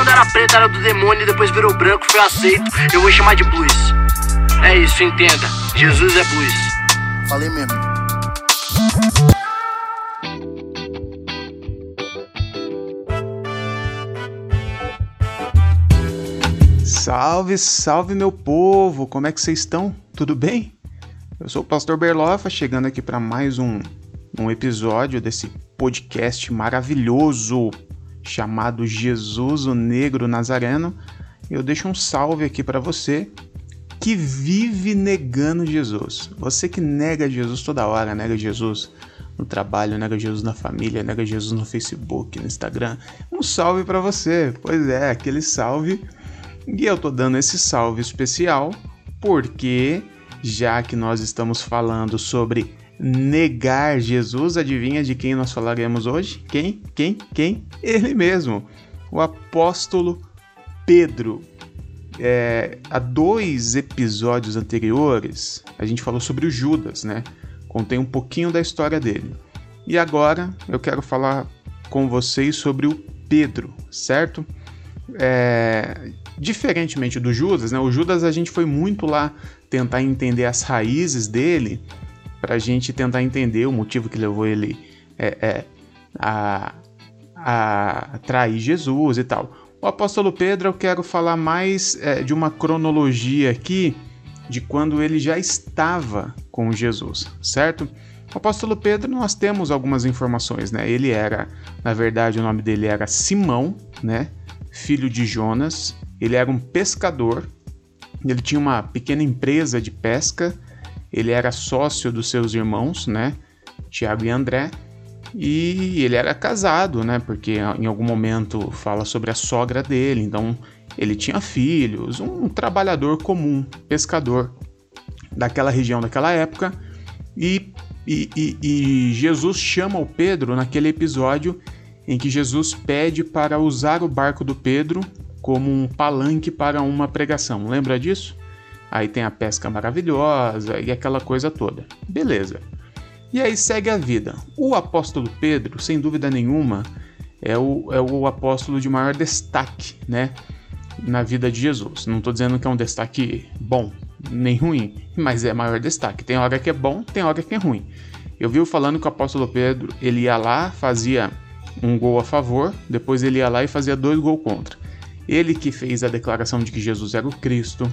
quando era preto era do demônio e depois virou branco, foi aceito. Eu vou chamar de blues. É isso, entenda. Jesus é blues. Falei mesmo. Salve, salve meu povo! Como é que vocês estão? Tudo bem? Eu sou o Pastor Berlofa, chegando aqui para mais um, um episódio desse podcast maravilhoso chamado Jesus o Negro Nazareno. Eu deixo um salve aqui para você que vive negando Jesus. Você que nega Jesus toda hora, nega Jesus no trabalho, nega Jesus na família, nega Jesus no Facebook, no Instagram. Um salve para você. Pois é, aquele salve. E eu tô dando esse salve especial porque já que nós estamos falando sobre negar Jesus, adivinha de quem nós falaremos hoje? Quem? Quem? Quem? Ele mesmo, o apóstolo Pedro. É, há dois episódios anteriores, a gente falou sobre o Judas, né? Contei um pouquinho da história dele. E agora eu quero falar com vocês sobre o Pedro, certo? É, diferentemente do Judas, né? O Judas a gente foi muito lá tentar entender as raízes dele, para a gente tentar entender o motivo que levou ele é, é, a, a trair Jesus e tal. O apóstolo Pedro, eu quero falar mais é, de uma cronologia aqui de quando ele já estava com Jesus, certo? O apóstolo Pedro, nós temos algumas informações, né? Ele era, na verdade, o nome dele era Simão, né? Filho de Jonas. Ele era um pescador. Ele tinha uma pequena empresa de pesca. Ele era sócio dos seus irmãos, né? Tiago e André. E ele era casado, né? Porque em algum momento fala sobre a sogra dele, então ele tinha filhos, um trabalhador comum, pescador daquela região, daquela época. E, e, e, e Jesus chama o Pedro naquele episódio em que Jesus pede para usar o barco do Pedro como um palanque para uma pregação. Lembra disso? Aí tem a pesca maravilhosa e aquela coisa toda. Beleza. E aí segue a vida. O apóstolo Pedro, sem dúvida nenhuma, é o, é o apóstolo de maior destaque, né? Na vida de Jesus. Não estou dizendo que é um destaque bom, nem ruim, mas é maior destaque. Tem hora que é bom, tem hora que é ruim. Eu vi falando que o apóstolo Pedro, ele ia lá, fazia um gol a favor, depois ele ia lá e fazia dois gols contra. Ele que fez a declaração de que Jesus era o Cristo,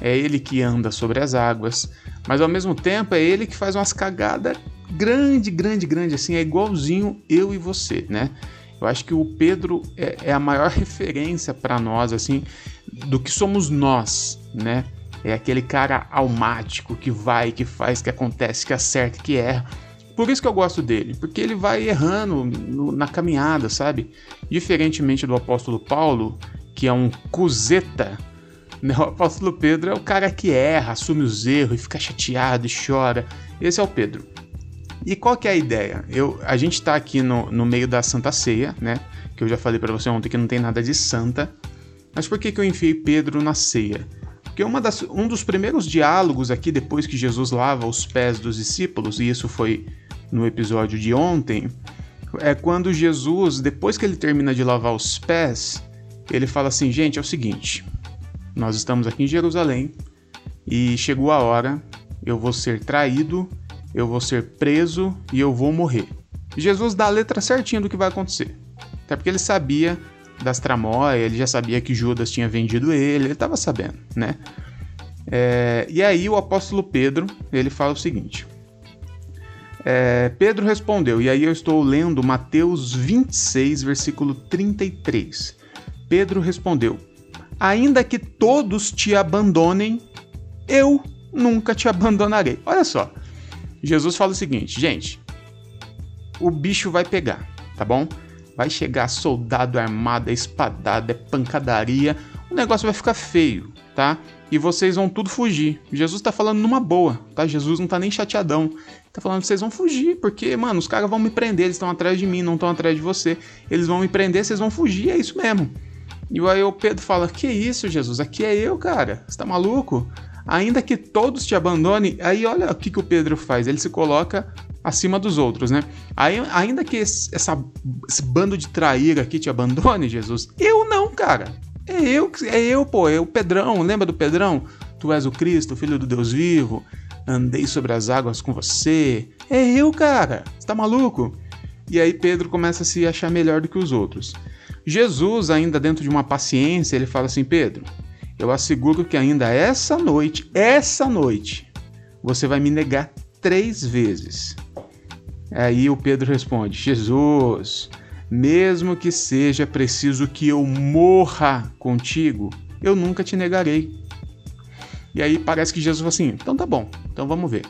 é ele que anda sobre as águas, mas ao mesmo tempo é ele que faz umas cagadas grande, grande, grande, assim, é igualzinho eu e você, né? Eu acho que o Pedro é, é a maior referência para nós, assim, do que somos nós, né? É aquele cara almático que vai, que faz, que acontece, que acerta, que erra. Por isso que eu gosto dele, porque ele vai errando no, na caminhada, sabe? Diferentemente do apóstolo Paulo, que é um cuzeta, né? O apóstolo Pedro é o cara que erra, assume os erros e fica chateado e chora. Esse é o Pedro. E qual que é a ideia? Eu, a gente está aqui no, no meio da Santa Ceia, né? Que eu já falei para você ontem que não tem nada de santa. Mas por que, que eu enfiei Pedro na ceia? Porque uma das, um dos primeiros diálogos aqui, depois que Jesus lava os pés dos discípulos, e isso foi no episódio de ontem, é quando Jesus, depois que ele termina de lavar os pés, ele fala assim: gente, é o seguinte, nós estamos aqui em Jerusalém e chegou a hora, eu vou ser traído, eu vou ser preso e eu vou morrer. Jesus dá a letra certinha do que vai acontecer. Até porque ele sabia das tramóias, ele já sabia que Judas tinha vendido ele, ele estava sabendo, né? É, e aí o apóstolo Pedro, ele fala o seguinte. É, Pedro respondeu, e aí eu estou lendo Mateus 26, versículo 33. Pedro respondeu: ainda que todos te abandonem, eu nunca te abandonarei. Olha só. Jesus fala o seguinte, gente, o bicho vai pegar, tá bom? Vai chegar soldado armado, espadada, é pancadaria, o negócio vai ficar feio, tá? E vocês vão tudo fugir. Jesus tá falando numa boa, tá? Jesus não tá nem chateadão. Tá falando vocês vão fugir, porque, mano, os caras vão me prender, eles estão atrás de mim, não estão atrás de você. Eles vão me prender, vocês vão fugir, é isso mesmo. E aí o Pedro fala: Que isso, Jesus? Aqui é eu, cara. Você tá maluco? Ainda que todos te abandonem. Aí olha o que, que o Pedro faz. Ele se coloca acima dos outros, né? Aí, ainda que esse, essa, esse bando de traíra aqui te abandone, Jesus, eu não, cara. É eu, é eu, pô, é o Pedrão, lembra do Pedrão? Tu és o Cristo, filho do Deus vivo, andei sobre as águas com você. É eu, cara. Você tá maluco? E aí Pedro começa a se achar melhor do que os outros. Jesus, ainda dentro de uma paciência, ele fala assim: Pedro, eu asseguro que ainda essa noite, essa noite, você vai me negar três vezes. Aí o Pedro responde: Jesus, mesmo que seja preciso que eu morra contigo, eu nunca te negarei. E aí parece que Jesus fala assim: então tá bom, então vamos ver.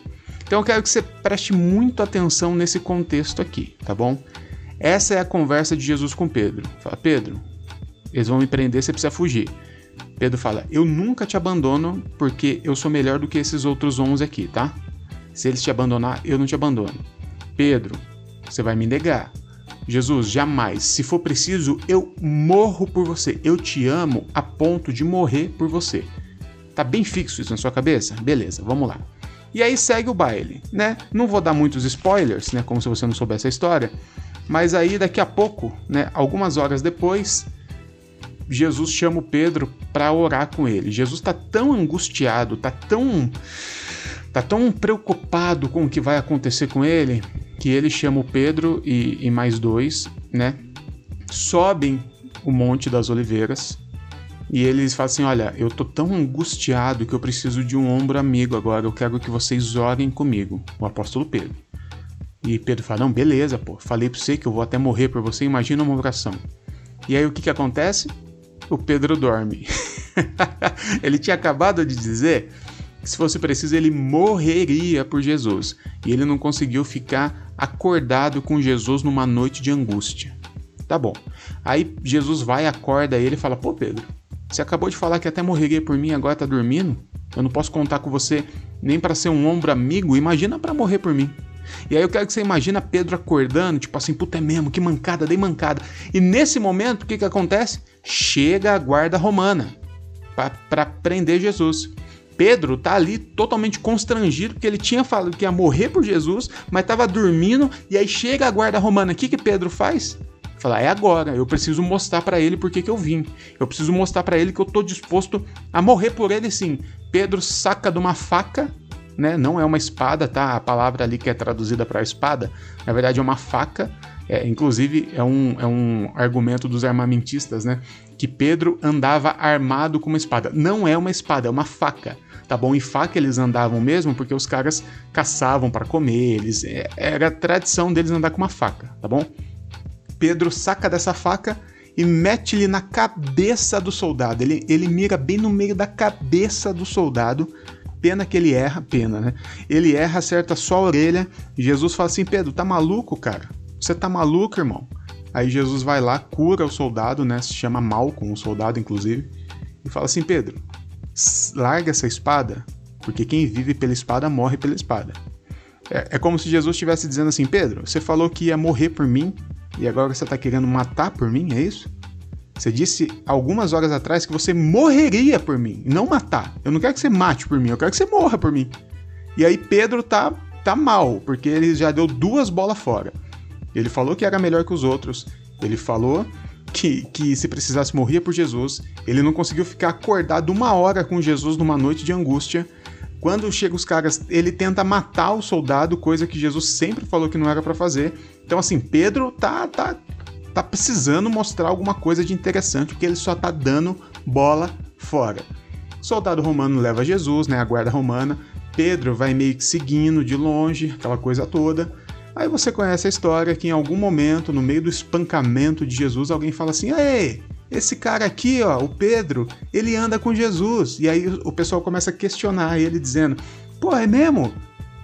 Então eu quero que você preste muito atenção nesse contexto aqui, tá bom? Essa é a conversa de Jesus com Pedro. Fala, Pedro, eles vão me prender, você precisa fugir. Pedro fala: Eu nunca te abandono porque eu sou melhor do que esses outros 11 aqui, tá? Se eles te abandonar, eu não te abandono. Pedro, você vai me negar. Jesus, jamais. Se for preciso, eu morro por você. Eu te amo a ponto de morrer por você. Tá bem fixo isso na sua cabeça? Beleza, vamos lá. E aí segue o baile, né? Não vou dar muitos spoilers, né? Como se você não soubesse a história. Mas aí daqui a pouco, né? Algumas horas depois, Jesus chama o Pedro para orar com ele. Jesus está tão angustiado, tá tão tá tão preocupado com o que vai acontecer com ele, que ele chama o Pedro e, e mais dois, né? Sobem o Monte das Oliveiras e eles falam assim: Olha, eu tô tão angustiado que eu preciso de um ombro amigo agora. Eu quero que vocês orem comigo. O apóstolo Pedro. E Pedro fala: Não, beleza, pô. Falei pra você que eu vou até morrer por você. Imagina uma oração. E aí o que que acontece? O Pedro dorme. ele tinha acabado de dizer que se fosse preciso ele morreria por Jesus. E ele não conseguiu ficar acordado com Jesus numa noite de angústia. Tá bom. Aí Jesus vai, acorda ele e fala: Pô, Pedro, você acabou de falar que até morreria por mim, agora tá dormindo? Eu não posso contar com você nem para ser um ombro amigo, imagina para morrer por mim. E aí eu quero que você imagina Pedro acordando, tipo assim, puta é mesmo, que mancada, dei mancada. E nesse momento, o que que acontece? Chega a guarda romana para prender Jesus. Pedro tá ali totalmente constrangido, porque ele tinha falado que ia morrer por Jesus, mas estava dormindo, e aí chega a guarda romana. O que que Pedro faz? Falar, é agora, eu preciso mostrar para ele por que eu vim. Eu preciso mostrar para ele que eu tô disposto a morrer por ele sim. Pedro saca de uma faca, né? Não é uma espada, tá? A palavra ali que é traduzida para espada, na verdade é uma faca. É, inclusive é um, é um argumento dos armamentistas, né? Que Pedro andava armado com uma espada. Não é uma espada, é uma faca tá bom? E faca eles andavam mesmo porque os caras caçavam para comer, eles é, era tradição deles andar com uma faca, tá bom? Pedro saca dessa faca e mete-lhe na cabeça do soldado. Ele, ele mira bem no meio da cabeça do soldado. Pena que ele erra, pena, né? Ele erra, acerta só a orelha. Jesus fala assim: Pedro, tá maluco, cara? Você tá maluco, irmão? Aí Jesus vai lá, cura o soldado, né? Se chama Malcolm, o soldado, inclusive. E fala assim: Pedro, larga essa espada, porque quem vive pela espada morre pela espada. É, é como se Jesus estivesse dizendo assim: Pedro, você falou que ia morrer por mim, e agora você está querendo matar por mim, é isso? Você disse algumas horas atrás que você morreria por mim, não matar. Eu não quero que você mate por mim, eu quero que você morra por mim. E aí Pedro tá, tá mal, porque ele já deu duas bolas fora. Ele falou que era melhor que os outros. Ele falou que, que se precisasse morria por Jesus. Ele não conseguiu ficar acordado uma hora com Jesus numa noite de angústia. Quando chega os caras, ele tenta matar o soldado, coisa que Jesus sempre falou que não era para fazer. Então, assim, Pedro tá, tá, tá precisando mostrar alguma coisa de interessante, porque ele só tá dando bola fora. O soldado romano leva Jesus, né, a guarda romana. Pedro vai meio que seguindo de longe, aquela coisa toda. Aí você conhece a história que em algum momento, no meio do espancamento de Jesus, alguém fala assim: Ei, esse cara aqui, ó, o Pedro, ele anda com Jesus. E aí o pessoal começa a questionar ele, dizendo: Pô, é mesmo?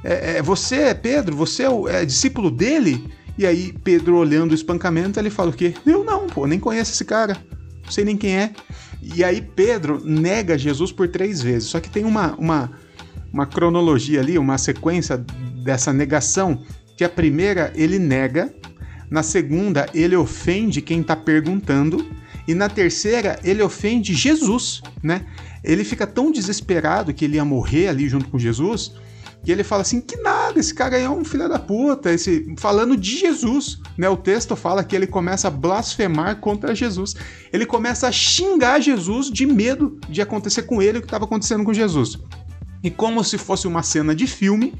É, é você é Pedro? Você é, o, é discípulo dele? E aí Pedro, olhando o espancamento, ele fala o quê? Eu não, pô, nem conheço esse cara. Não sei nem quem é. E aí Pedro nega Jesus por três vezes. Só que tem uma, uma, uma cronologia ali, uma sequência dessa negação, que a primeira ele nega, na segunda ele ofende quem está perguntando, e na terceira, ele ofende Jesus, né? Ele fica tão desesperado que ele ia morrer ali junto com Jesus, que ele fala assim: que nada, esse cara aí é um filho da puta, esse falando de Jesus, né? O texto fala que ele começa a blasfemar contra Jesus. Ele começa a xingar Jesus de medo de acontecer com ele o que estava acontecendo com Jesus. E como se fosse uma cena de filme,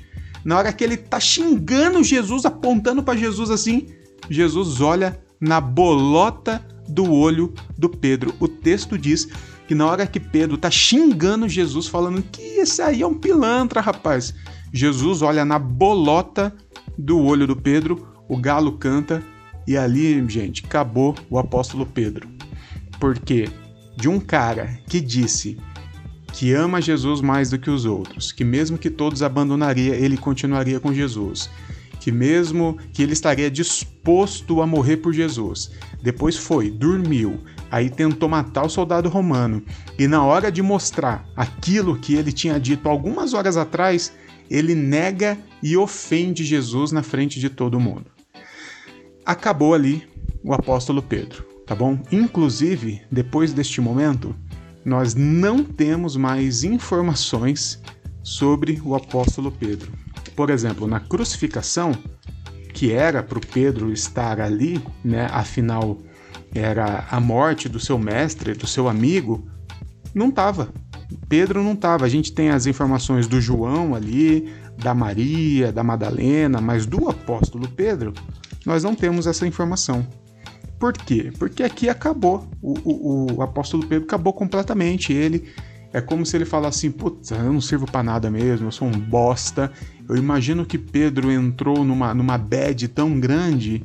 na hora que ele tá xingando Jesus, apontando para Jesus assim, Jesus olha na bolota do olho do Pedro. O texto diz que na hora que Pedro tá xingando Jesus, falando que esse aí é um pilantra, rapaz, Jesus olha na bolota do olho do Pedro, o galo canta e ali, gente, acabou o apóstolo Pedro. Porque de um cara que disse que ama Jesus mais do que os outros, que mesmo que todos abandonaria, ele continuaria com Jesus, que mesmo que ele estaria disposto a morrer por Jesus. Depois foi, dormiu, aí tentou matar o soldado romano, e na hora de mostrar aquilo que ele tinha dito algumas horas atrás, ele nega e ofende Jesus na frente de todo mundo. Acabou ali o apóstolo Pedro, tá bom? Inclusive, depois deste momento, nós não temos mais informações sobre o apóstolo Pedro por exemplo, na crucificação, que era para o Pedro estar ali, né, afinal era a morte do seu mestre, do seu amigo, não estava. Pedro não estava. A gente tem as informações do João ali, da Maria, da Madalena, mas do apóstolo Pedro, nós não temos essa informação. Por quê? Porque aqui acabou. O, o, o apóstolo Pedro acabou completamente. Ele é como se ele falasse assim: putz, eu não sirvo para nada mesmo, eu sou um bosta. Eu imagino que Pedro entrou numa, numa bad tão grande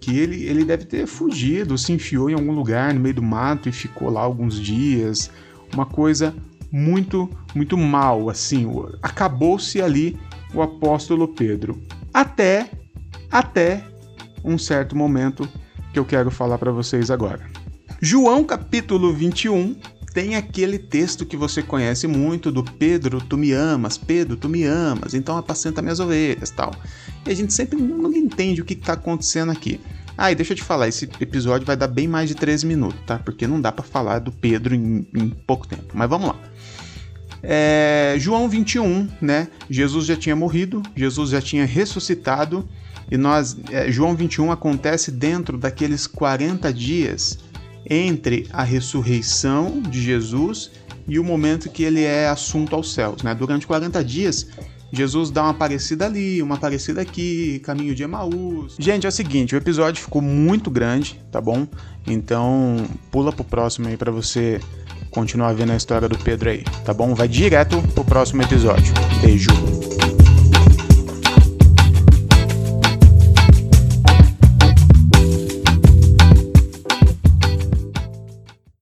que ele, ele deve ter fugido, se enfiou em algum lugar no meio do mato e ficou lá alguns dias. Uma coisa muito, muito mal, assim. Acabou-se ali o apóstolo Pedro. Até, até um certo momento que eu quero falar para vocês agora. João capítulo 21 tem aquele texto que você conhece muito do Pedro, tu me amas, Pedro, tu me amas, então apacenta minhas ovelhas tal. E a gente sempre não entende o que está acontecendo aqui. Ah, e deixa eu te falar, esse episódio vai dar bem mais de 13 minutos, tá? Porque não dá para falar do Pedro em, em, pouco tempo. Mas vamos lá. É, João 21, né? Jesus já tinha morrido, Jesus já tinha ressuscitado, e nós. É, João 21 acontece dentro daqueles 40 dias entre a ressurreição de Jesus e o momento que ele é assunto aos céus. Né? Durante 40 dias, Jesus dá uma aparecida ali, uma aparecida aqui, caminho de Emaús. Gente, é o seguinte, o episódio ficou muito grande, tá bom? Então, pula pro próximo aí para você continuar vendo a história do Pedro aí, tá bom? Vai direto pro próximo episódio. Beijo.